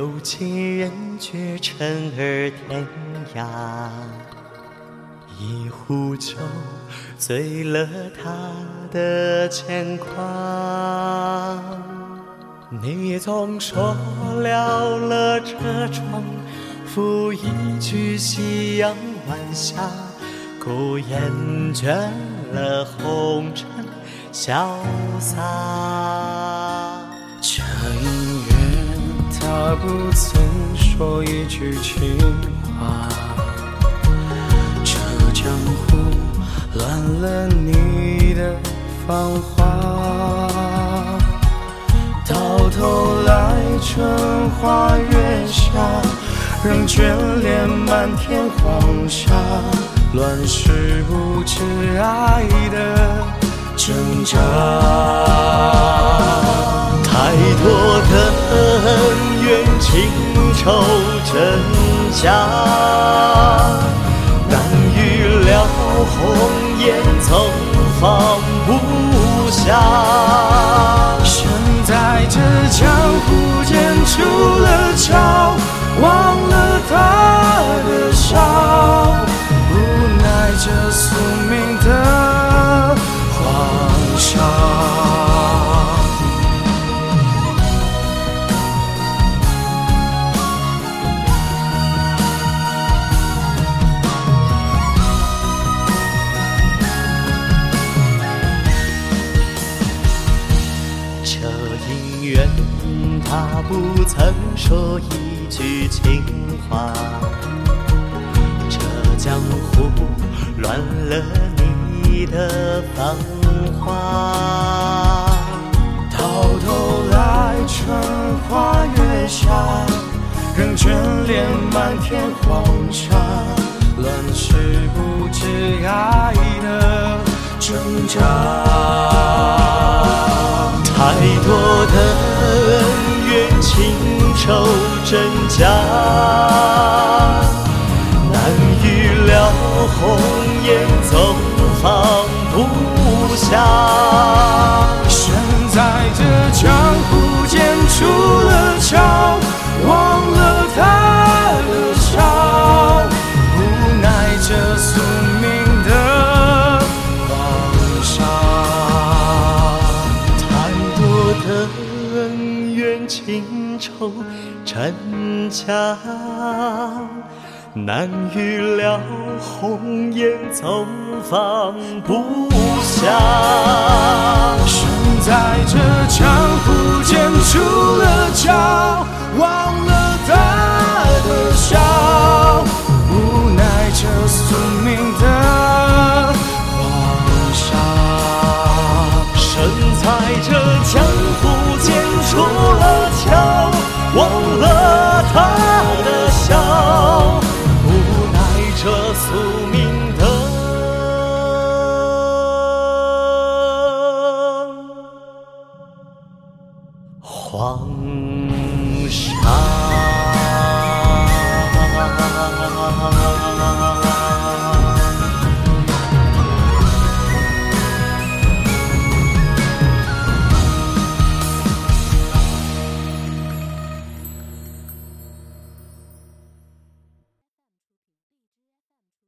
有情人绝尘而天涯。一壶酒醉了他的牵挂。你总说了了这窗，赋一句夕阳晚霞，故厌倦了红尘潇洒。不曾说一句情话。这江湖乱了你的芳华，到头来春花月下，仍眷恋满天黄沙，乱世不知爱的挣扎。愁真假，难预料红颜他不曾说一句情话。这江湖乱了你的芳华。到头来春花月下，仍眷恋满天黄沙，乱世不知爱的挣扎。身在这江湖间出了鞘，忘了他的笑，无奈这宿命的黄沙。太多的恩怨情仇真假，难预料红颜怎放不下。身在这江湖黄。